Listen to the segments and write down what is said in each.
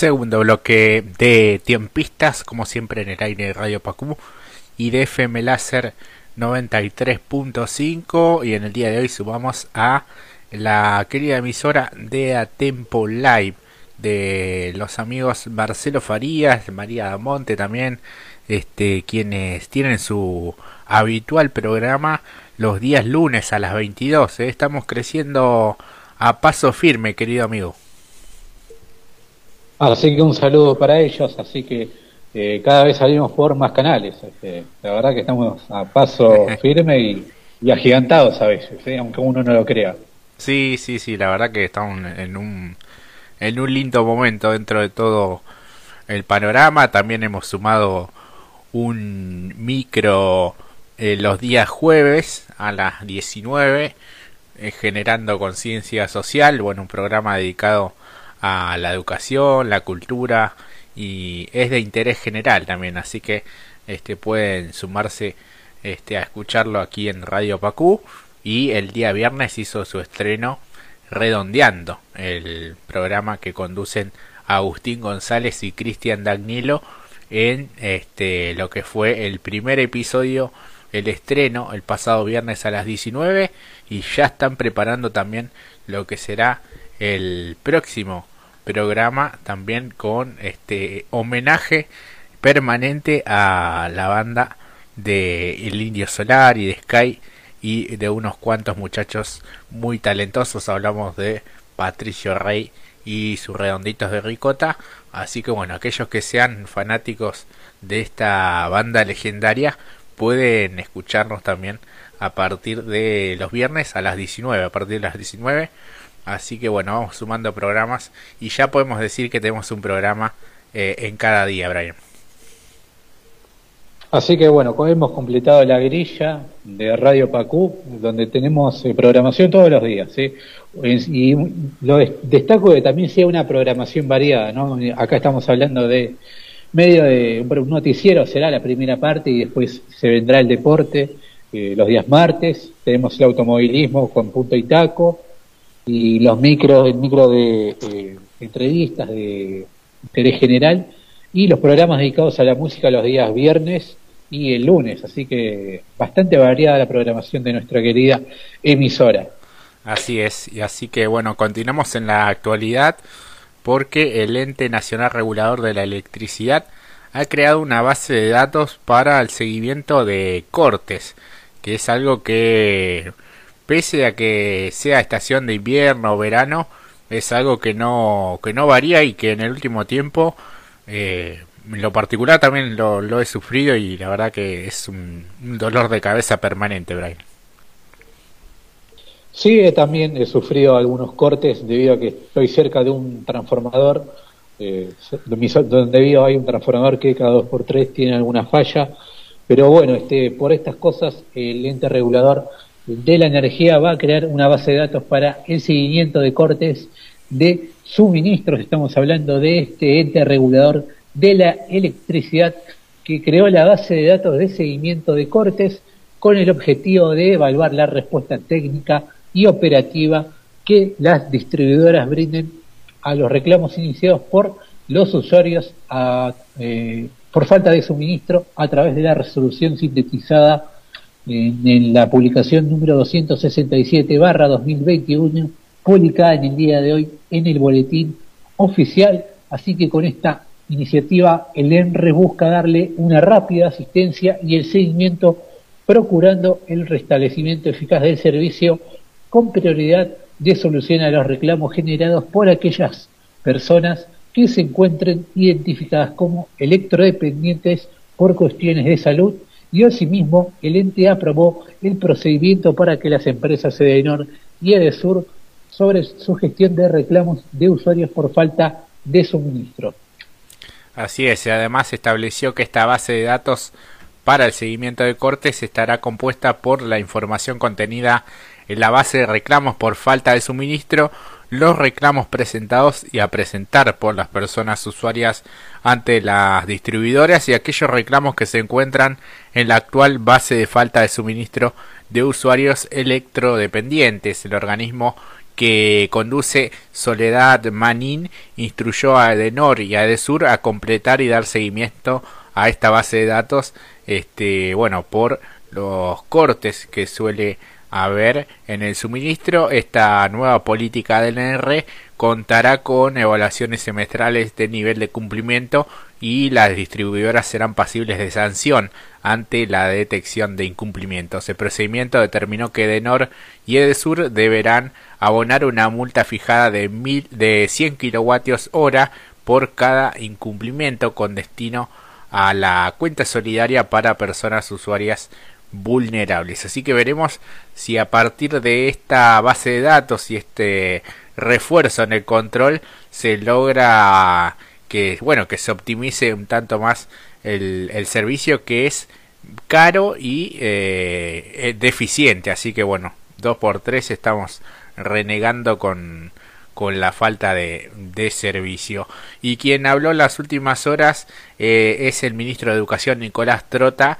segundo bloque de tiempistas, como siempre en el aire de Radio Pacú y de FM Láser 93.5 y en el día de hoy subamos a la querida emisora de Atempo Live de los amigos Marcelo Farías, María Damonte también, este, quienes tienen su habitual programa los días lunes a las 22. ¿eh? Estamos creciendo a paso firme, querido amigo. Así que un saludo para ellos, así que eh, cada vez salimos por más canales. Este, la verdad que estamos a paso firme y, agigantados a veces, ¿eh? aunque uno no lo crea. Sí, sí, sí, la verdad que estamos en un, en un lindo momento dentro de todo el panorama. También hemos sumado un micro eh, los días jueves a las 19, generando conciencia social, bueno, un programa dedicado a la educación, la cultura y es de interés general también, así que este pueden sumarse este a escucharlo aquí en Radio Pacú y el día viernes hizo su estreno Redondeando, el programa que conducen Agustín González y Cristian Dagnilo en este lo que fue el primer episodio el estreno el pasado viernes a las 19 y ya están preparando también lo que será el próximo programa también con este homenaje permanente a la banda de El Indio Solar y de Sky y de unos cuantos muchachos muy talentosos. Hablamos de Patricio Rey y sus redonditos de ricota. Así que bueno, aquellos que sean fanáticos de esta banda legendaria pueden escucharnos también a partir de los viernes a las 19. A partir de las 19 Así que bueno, vamos sumando programas y ya podemos decir que tenemos un programa eh, en cada día, Brian. Así que bueno, hemos completado la grilla de Radio Pacú, donde tenemos eh, programación todos los días. Y lo destaco que también sea una programación variada. ¿no? Acá estamos hablando de medio de un noticiero, será la primera parte y después se vendrá el deporte eh, los días martes. Tenemos el automovilismo con punto y taco y los micros, el micro de eh, entrevistas de interés general y los programas dedicados a la música los días viernes y el lunes, así que bastante variada la programación de nuestra querida emisora. Así es, y así que bueno, continuamos en la actualidad porque el ente nacional regulador de la electricidad ha creado una base de datos para el seguimiento de cortes, que es algo que pese a que sea estación de invierno o verano, es algo que no, que no varía y que en el último tiempo, eh, en lo particular también lo, he sufrido y la verdad que es un, dolor de cabeza permanente, Brian. Sí, también he sufrido algunos cortes debido a que estoy cerca de un transformador, eh, donde vivo hay un transformador que cada dos por tres tiene alguna falla, pero bueno, este, por estas cosas el ente regulador de la energía va a crear una base de datos para el seguimiento de cortes de suministros. Estamos hablando de este ente regulador de la electricidad que creó la base de datos de seguimiento de cortes con el objetivo de evaluar la respuesta técnica y operativa que las distribuidoras brinden a los reclamos iniciados por los usuarios eh, por falta de suministro a través de la resolución sintetizada en, la publicación número 267 barra 2021, publicada en el día de hoy en el boletín oficial. Así que con esta iniciativa el ENRE busca darle una rápida asistencia y el seguimiento procurando el restablecimiento eficaz del servicio con prioridad de solución a los reclamos generados por aquellas personas que se encuentren identificadas como electrodependientes por cuestiones de salud y asimismo el ente aprobó el procedimiento para que las empresas Edenor y Edesur sobre su gestión de reclamos de usuarios por falta de suministro. Así es, y además estableció que esta base de datos para el seguimiento de cortes estará compuesta por la información contenida en la base de reclamos por falta de suministro, los reclamos presentados y a presentar por las personas usuarias ante las distribuidoras y aquellos reclamos que se encuentran en la actual base de falta de suministro de usuarios electrodependientes. El organismo que conduce Soledad Manin instruyó a Edenor y a Edesur a completar y dar seguimiento a esta base de datos este bueno por los cortes que suele haber en el suministro esta nueva política del NR contará con evaluaciones semestrales de nivel de cumplimiento y las distribuidoras serán pasibles de sanción ante la detección de incumplimientos. El procedimiento determinó que Edenor y Edesur deberán abonar una multa fijada de, mil, de 100 kilovatios hora por cada incumplimiento con destino a la cuenta solidaria para personas usuarias vulnerables. Así que veremos si a partir de esta base de datos y este refuerzo en el control se logra que bueno que se optimice un tanto más el, servicio que es caro y eh, eh deficiente así que bueno dos por tres estamos renegando con con la falta de, de servicio y quien habló las últimas horas eh, es el ministro de educación Nicolás Trota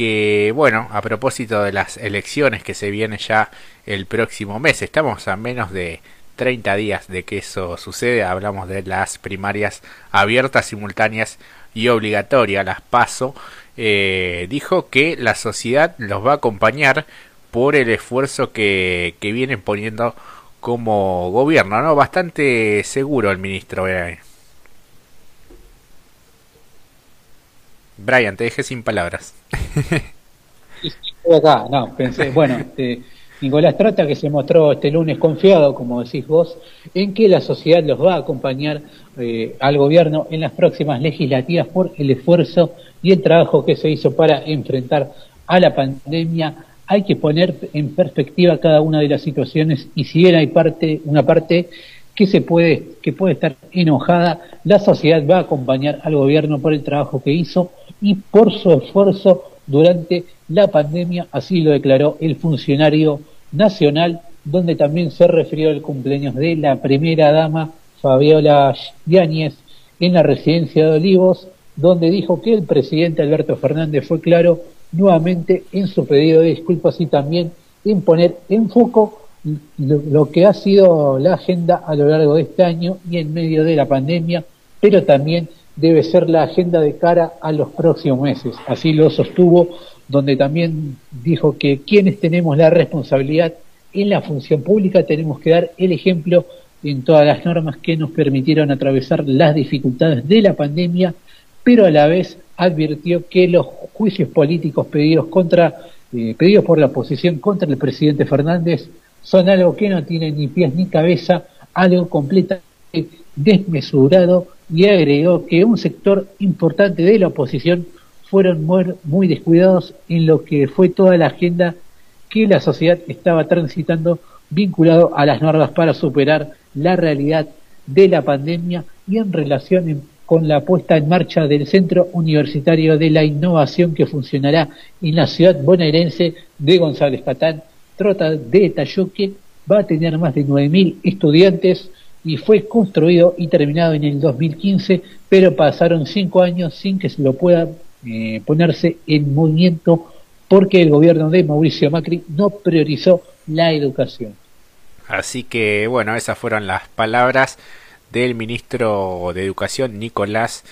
que bueno a propósito de las elecciones que se vienen ya el próximo mes estamos a menos de 30 días de que eso sucede, hablamos de las primarias abiertas, simultáneas y obligatorias, las PASO, eh, dijo que la sociedad los va a acompañar por el esfuerzo que, que vienen poniendo como gobierno, ¿no? Bastante seguro el ministro. Brian, te dejé sin palabras. acá, no, pensé, bueno, este, Nicolás Trata, que se mostró este lunes confiado, como decís vos, en que la sociedad los va a acompañar eh, al gobierno en las próximas legislativas por el esfuerzo y el trabajo que se hizo para enfrentar a la pandemia. Hay que poner en perspectiva cada una de las situaciones y si bien hay parte, una parte que se puede, que puede estar enojada, la sociedad va a acompañar al gobierno por el trabajo que hizo y por su esfuerzo durante la pandemia, así lo declaró el funcionario nacional, donde también se refirió al cumpleaños de la primera dama Fabiola Yáñez en la residencia de Olivos, donde dijo que el presidente Alberto Fernández fue claro nuevamente en su pedido de disculpas y también en poner en foco lo, que ha sido la agenda a lo largo de este año y en medio de la pandemia, pero también debe ser la agenda de cara a los próximos meses. Así lo sostuvo donde también dijo que quienes tenemos la responsabilidad en la función pública tenemos que dar el ejemplo en todas las normas que nos permitieron atravesar las dificultades de la pandemia, pero a la vez advirtió que los juicios políticos pedidos contra eh, pedidos por la oposición contra el presidente Fernández son algo que no tiene ni pies ni cabeza, algo completamente desmesurado y agregó que un sector importante de la oposición fueron muy descuidados en lo que fue toda la agenda que la sociedad estaba transitando vinculado a las normas para superar la realidad de la pandemia y en relación con la puesta en marcha del Centro Universitario de la Innovación que funcionará en la ciudad bonaerense de González Catán, Trota de Tayuque, va a tener más de 9.000 estudiantes y fue construido y terminado en el 2015, pero pasaron cinco años sin que se lo pueda eh, ponerse en movimiento porque el gobierno de Mauricio Macri no priorizó la educación. Así que bueno, esas fueron las palabras del ministro de Educación Nicolás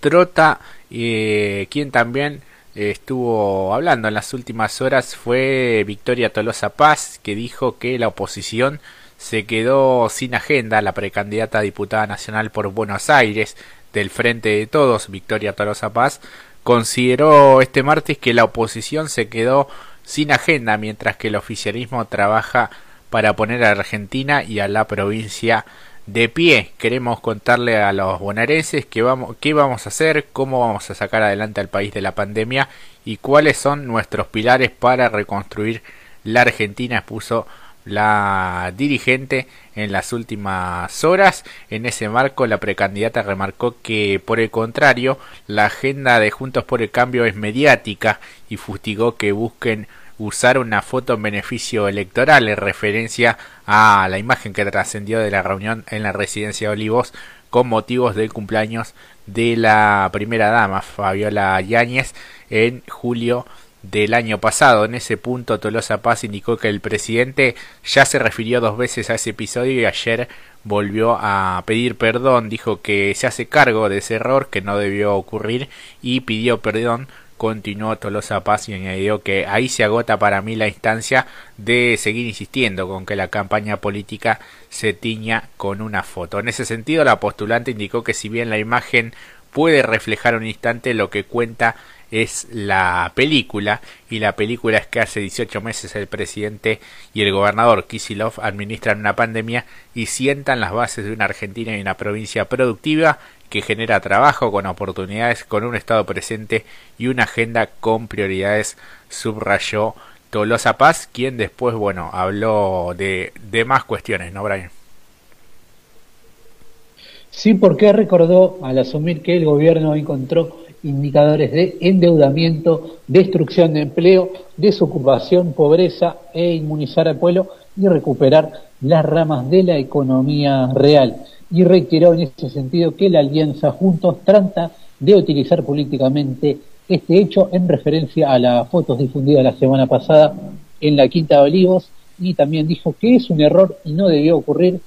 Trota, eh, quien también estuvo hablando en las últimas horas fue Victoria Tolosa Paz, que dijo que la oposición se quedó sin agenda, la precandidata a diputada nacional por Buenos Aires del Frente de Todos, Victoria Tolosa Paz, consideró este martes que la oposición se quedó sin agenda mientras que el oficialismo trabaja para poner a Argentina y a la provincia de pie. Queremos contarle a los bonaerenses qué vamos, qué vamos a hacer, cómo vamos a sacar adelante al país de la pandemia y cuáles son nuestros pilares para reconstruir la Argentina, expuso la dirigente en las últimas horas. En ese marco, la precandidata remarcó que, por el contrario, la agenda de Juntos por el Cambio es mediática y fustigó que busquen usar una foto en beneficio electoral en referencia a la imagen que trascendió de la reunión en la residencia de Olivos con motivos del cumpleaños de la primera dama Fabiola Yáñez en julio del año pasado. En ese punto Tolosa Paz indicó que el presidente ya se refirió dos veces a ese episodio y ayer volvió a pedir perdón, dijo que se hace cargo de ese error que no debió ocurrir y pidió perdón continuó Tolosa Paz y añadió que ahí se agota para mí la instancia de seguir insistiendo con que la campaña política se tiña con una foto. En ese sentido, la postulante indicó que si bien la imagen puede reflejar un instante, lo que cuenta es la película y la película es que hace 18 meses el presidente y el gobernador Kisilov administran una pandemia y sientan las bases de una Argentina y una provincia productiva que genera trabajo con oportunidades, con un Estado presente y una agenda con prioridades, subrayó Tolosa Paz, quien después, bueno, habló de, de más cuestiones, ¿no, Brian? Sí, porque recordó al asumir que el gobierno encontró indicadores de endeudamiento, destrucción de empleo, desocupación, pobreza e inmunizar al pueblo y recuperar las ramas de la economía real. Y reiteró en ese sentido que la alianza Juntos trata de utilizar políticamente este hecho en referencia a las fotos difundidas la semana pasada en la Quinta de Olivos y también dijo que es un error y no debió ocurrir,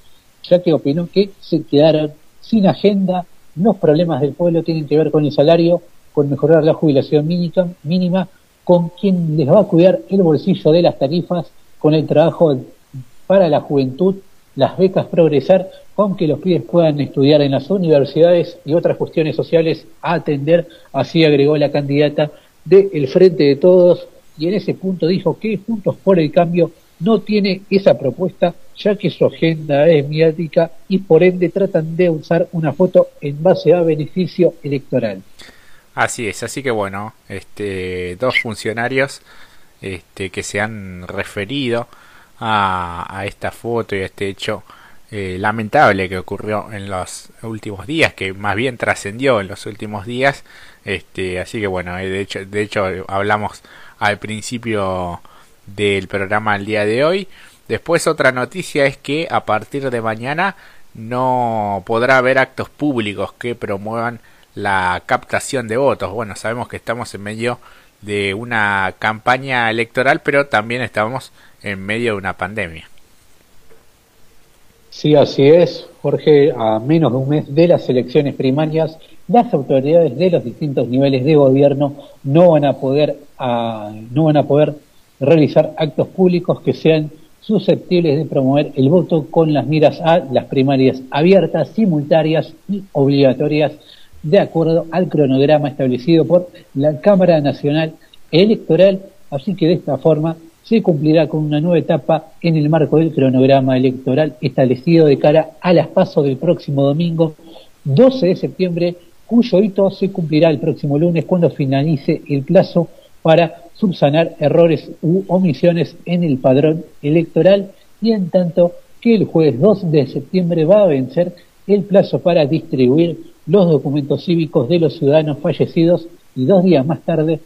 ya que opinó que se quedaron sin agenda, los problemas del pueblo tienen que ver con el salario, con mejorar la jubilación mínima, con quien les va a cuidar el bolsillo de las tarifas, con el trabajo para la juventud, las becas progresar, con que los pibes puedan estudiar en las universidades y otras cuestiones sociales a atender, así agregó la candidata del Frente de Todos, y en ese punto dijo que Juntos por el Cambio no tiene esa propuesta, ya que su agenda es mediática y por ende tratan de usar una foto en base a beneficio electoral. Así es, así que bueno, este, dos funcionarios este, que se han referido a, a esta foto y a este hecho eh, lamentable que ocurrió en los últimos días, que más bien trascendió en los últimos días. Este, así que bueno, eh, de hecho, de hecho hablamos al principio del programa el día de hoy. Después otra noticia es que a partir de mañana no podrá haber actos públicos que promuevan la captación de votos. Bueno, sabemos que estamos en medio de una campaña electoral, pero también estamos en medio de una pandemia. Sí, así es, Jorge. A menos de un mes de las elecciones primarias, las autoridades de los distintos niveles de gobierno no van a poder, no van a poder realizar actos públicos que sean susceptibles de promover el voto con las miras a las primarias abiertas, simultáneas y obligatorias de acuerdo al cronograma establecido por la Cámara Nacional Electoral. Así que de esta forma se cumplirá con una nueva etapa en el marco del cronograma electoral establecido de cara a las pasos del próximo domingo 12 de septiembre, cuyo hito se cumplirá el próximo lunes cuando finalice el plazo para subsanar errores u omisiones en el padrón electoral y en tanto que el jueves 2 de septiembre va a vencer el plazo para distribuir los documentos cívicos de los ciudadanos fallecidos y dos días más tarde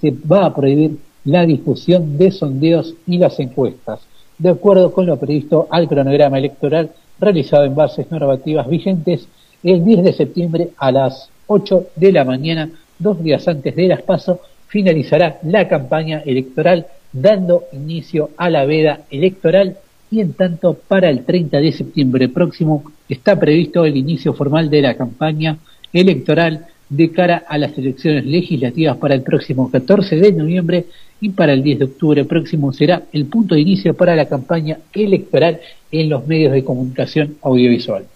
se va a prohibir la difusión de sondeos y las encuestas, de acuerdo con lo previsto al cronograma electoral realizado en bases normativas vigentes el 10 de septiembre a las 8 de la mañana, dos días antes de las PASO, finalizará la campaña electoral dando inicio a la veda electoral y en tanto para el 30 de septiembre próximo está previsto el inicio formal de la campaña electoral de cara a las elecciones legislativas para el próximo 14 de noviembre y para el 10 de octubre próximo será el punto de inicio para la campaña electoral en los medios de comunicación audiovisual.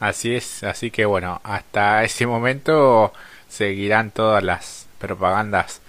Así es, así que bueno, hasta ese momento seguirán todas las propagandas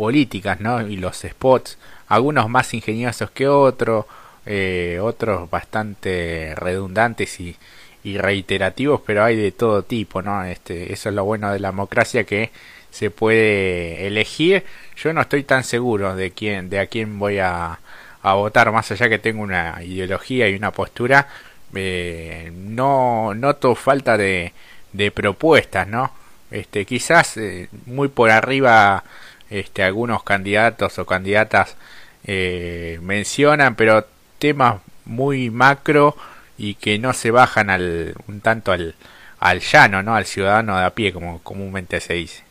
políticas, ¿no? Y los spots, algunos más ingeniosos que otros, eh, otros bastante redundantes y, y reiterativos, pero hay de todo tipo, ¿no? Este, eso es lo bueno de la democracia que se puede elegir. Yo no estoy tan seguro de quién, de a quién voy a, a votar, más allá que tengo una ideología y una postura. Eh, no noto falta de, de propuestas, ¿no? Este, quizás eh, muy por arriba, este, algunos candidatos o candidatas eh, mencionan, pero temas muy macro y que no se bajan al, un tanto al, al llano, ¿no? Al ciudadano de a pie, como comúnmente se dice.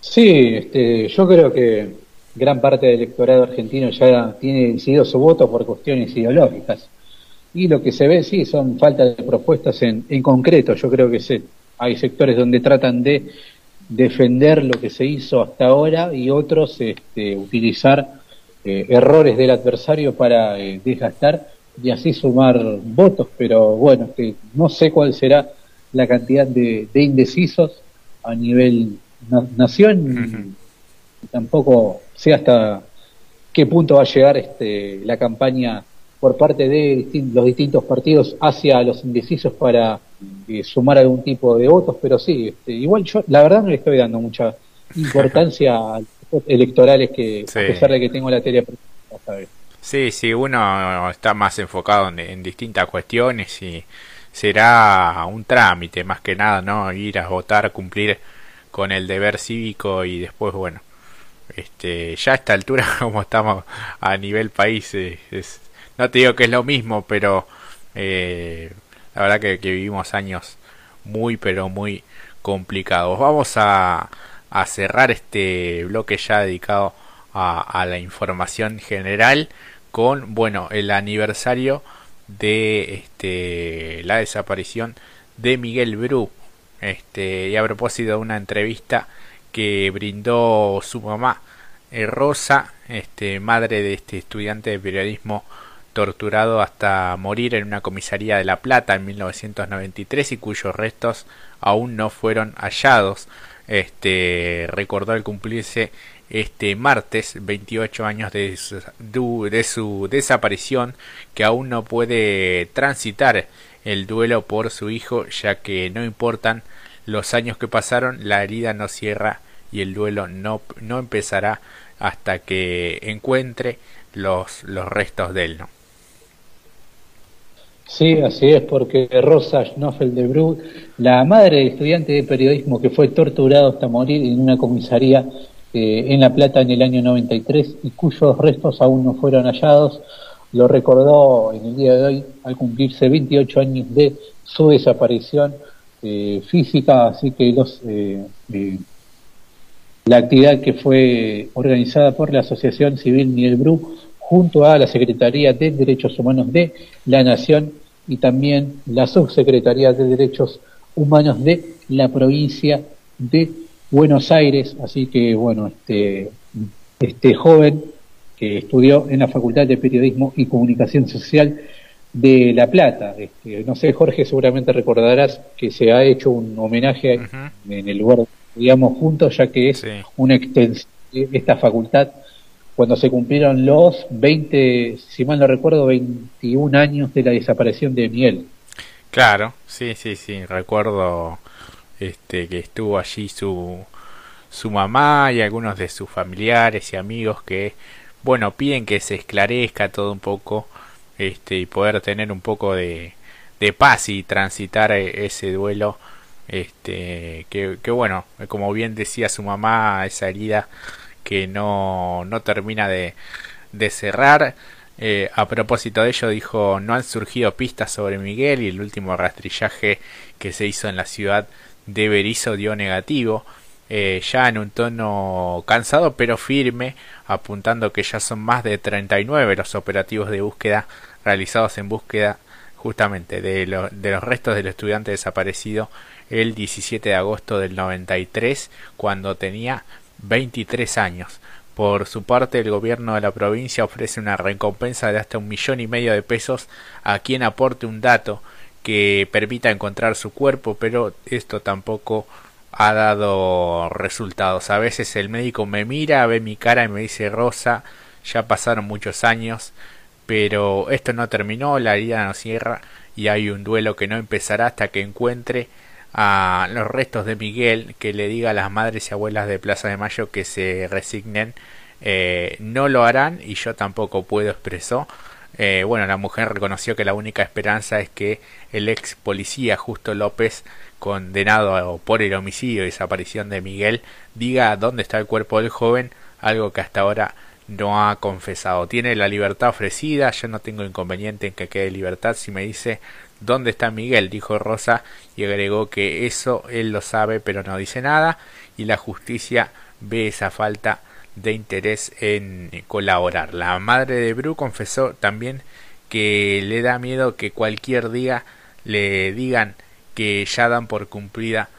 Sí, este, yo creo que gran parte del electorado argentino ya tiene decidido su voto por cuestiones ideológicas. Y lo que se ve, sí, son falta de propuestas en, en concreto. Yo creo que se, hay sectores donde tratan de defender lo que se hizo hasta ahora y otros este, utilizar eh, errores del adversario para eh, desgastar y así sumar votos. Pero bueno, que no sé cuál será la cantidad de, indecisos a nivel nación tampoco sé hasta qué punto va a llegar este, la campaña por parte de los distintos partidos hacia los indecisos para eh, sumar algún tipo de votos, pero sí, este, igual yo la verdad no le estoy dando mucha importancia a los electorales que a pesar de que tengo la teoría Sí, sí, uno está más enfocado en, distintas cuestiones y será un trámite más que nada, ¿no? Ir a votar, cumplir con el deber cívico y después, bueno, este, ya a esta altura como estamos a nivel país, es, no te digo que es lo mismo, pero eh, la verdad que, vivimos años muy, pero muy complicados. Vamos a, a cerrar este bloque ya dedicado a, a, la información general con, bueno, el aniversario de este, la desaparición de Miguel Bru. Este, y a propósito de una entrevista que brindó su mamá eh, Rosa, este, madre de este estudiante de periodismo torturado hasta morir en una comisaría de La Plata en 1993 y cuyos restos aún no fueron hallados. Este recordó el cumplirse este martes 28 años de de su desaparición que aún no puede transitar el duelo por su hijo ya que no importan los años que pasaron, la herida no cierra y el duelo no, no empezará hasta que encuentre los, los restos de él. ¿no? Sí, así es, porque Rosa Schnoffel de Brugg, la madre del estudiante de periodismo que fue torturado hasta morir en una comisaría eh, en La Plata en el año 93 y cuyos restos aún no fueron hallados, lo recordó en el día de hoy al cumplirse 28 años de su desaparición eh, física, así que los, eh, eh, la actividad que fue organizada por la Asociación Civil Miguel Bru junto a la Secretaría de Derechos Humanos de la Nación y también la Subsecretaría de Derechos Humanos de la provincia de Buenos Aires. Así que, bueno, este, este joven que estudió en la Facultad de Periodismo y Comunicación Social de La Plata. Este, no sé, Jorge, seguramente recordarás que se ha hecho un homenaje en el lugar, digamos, juntos, ya que es una extensión de esta facultad cuando se cumplieron los 20, si mal no recuerdo, 21 años de la desaparición de Miel. Claro, sí, sí, sí, recuerdo este que estuvo allí su su mamá y algunos de sus familiares y amigos que bueno, piden que se esclarezca todo un poco este, y poder tener un poco de, de paz y transitar e, ese duelo este que, que, bueno como bien decía su mamá esa herida que no, no termina de, de cerrar. Eh, a propósito de ello dijo no han surgido pistas sobre Miguel y el último rastrillaje que se hizo en la ciudad de Berizo dio negativo eh, ya en un tono cansado pero firme apuntando que ya son más de 39 los operativos de búsqueda realizados en búsqueda justamente de, de los restos del estudiante desaparecido el 17 de agosto del 93 cuando tenía 23 años. Por su parte, el gobierno de la provincia ofrece una recompensa de hasta un millón y medio de pesos a quien aporte un dato que permita encontrar su cuerpo, pero esto tampoco ha dado resultados. A veces el médico me mira, ve mi cara y me dice Rosa, ya pasaron muchos años, pero esto no terminó, la herida no cierra y hay un duelo que no empezará hasta que encuentre a los restos de Miguel, que le diga a las madres y abuelas de Plaza de Mayo que se resignen, eh, no lo harán y yo tampoco puedo, expresó. Eh, bueno, la mujer reconoció que la única esperanza es que el ex policía Justo López, condenado por el homicidio y desaparición de Miguel, diga dónde está el cuerpo del joven, algo que hasta ahora no ha confesado. Tiene la libertad ofrecida, yo no tengo inconveniente en que quede libertad si me dice dónde está Miguel, dijo Rosa y agregó que eso él lo sabe pero no dice nada y la justicia ve esa falta de interés en colaborar. La madre de Bru confesó también que le da miedo que cualquier día le digan que ya dan por cumplida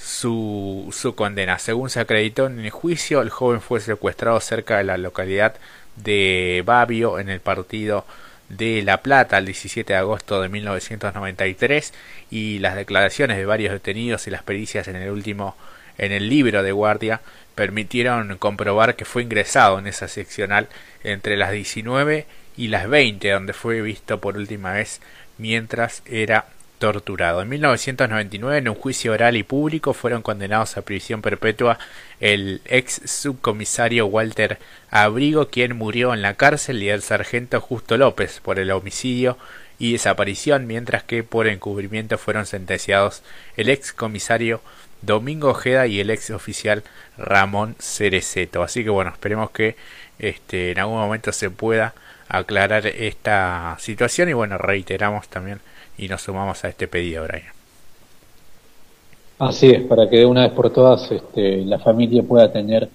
su, su condena. Según se acreditó en el juicio, el joven fue secuestrado cerca de la localidad de Babio en el partido de La Plata el 17 de agosto de 1993 y las declaraciones de varios detenidos y las pericias en el último en el libro de guardia permitieron comprobar que fue ingresado en esa seccional entre las 19 y las 20 donde fue visto por última vez mientras era torturado. En 1999, en un juicio oral y público, fueron condenados a prisión perpetua el ex subcomisario Walter Abrigo, quien murió en la cárcel, y el sargento Justo López por el homicidio y desaparición, mientras que por encubrimiento fueron sentenciados el ex comisario Domingo Ojeda y el ex oficial Ramón Cereceto. Así que bueno, esperemos que este, en algún momento se pueda aclarar esta situación y bueno, reiteramos también y nos sumamos a este pedido, Brian. Así es, para que de una vez por todas este, la familia pueda tener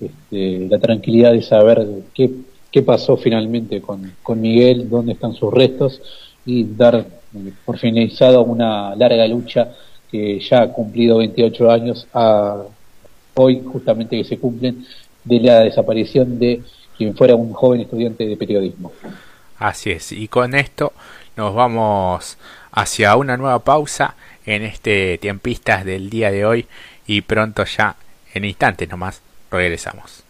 este, la tranquilidad de saber qué, qué pasó finalmente con, con, Miguel, dónde están sus restos y dar por finalizado una larga lucha que ya ha cumplido 28 años, a hoy justamente que se cumplen de la desaparición de quien fuera un joven estudiante de periodismo. Así es, y con esto nos vamos hacia una nueva pausa en este tiempistas del día de hoy y pronto ya en instantes nomás regresamos.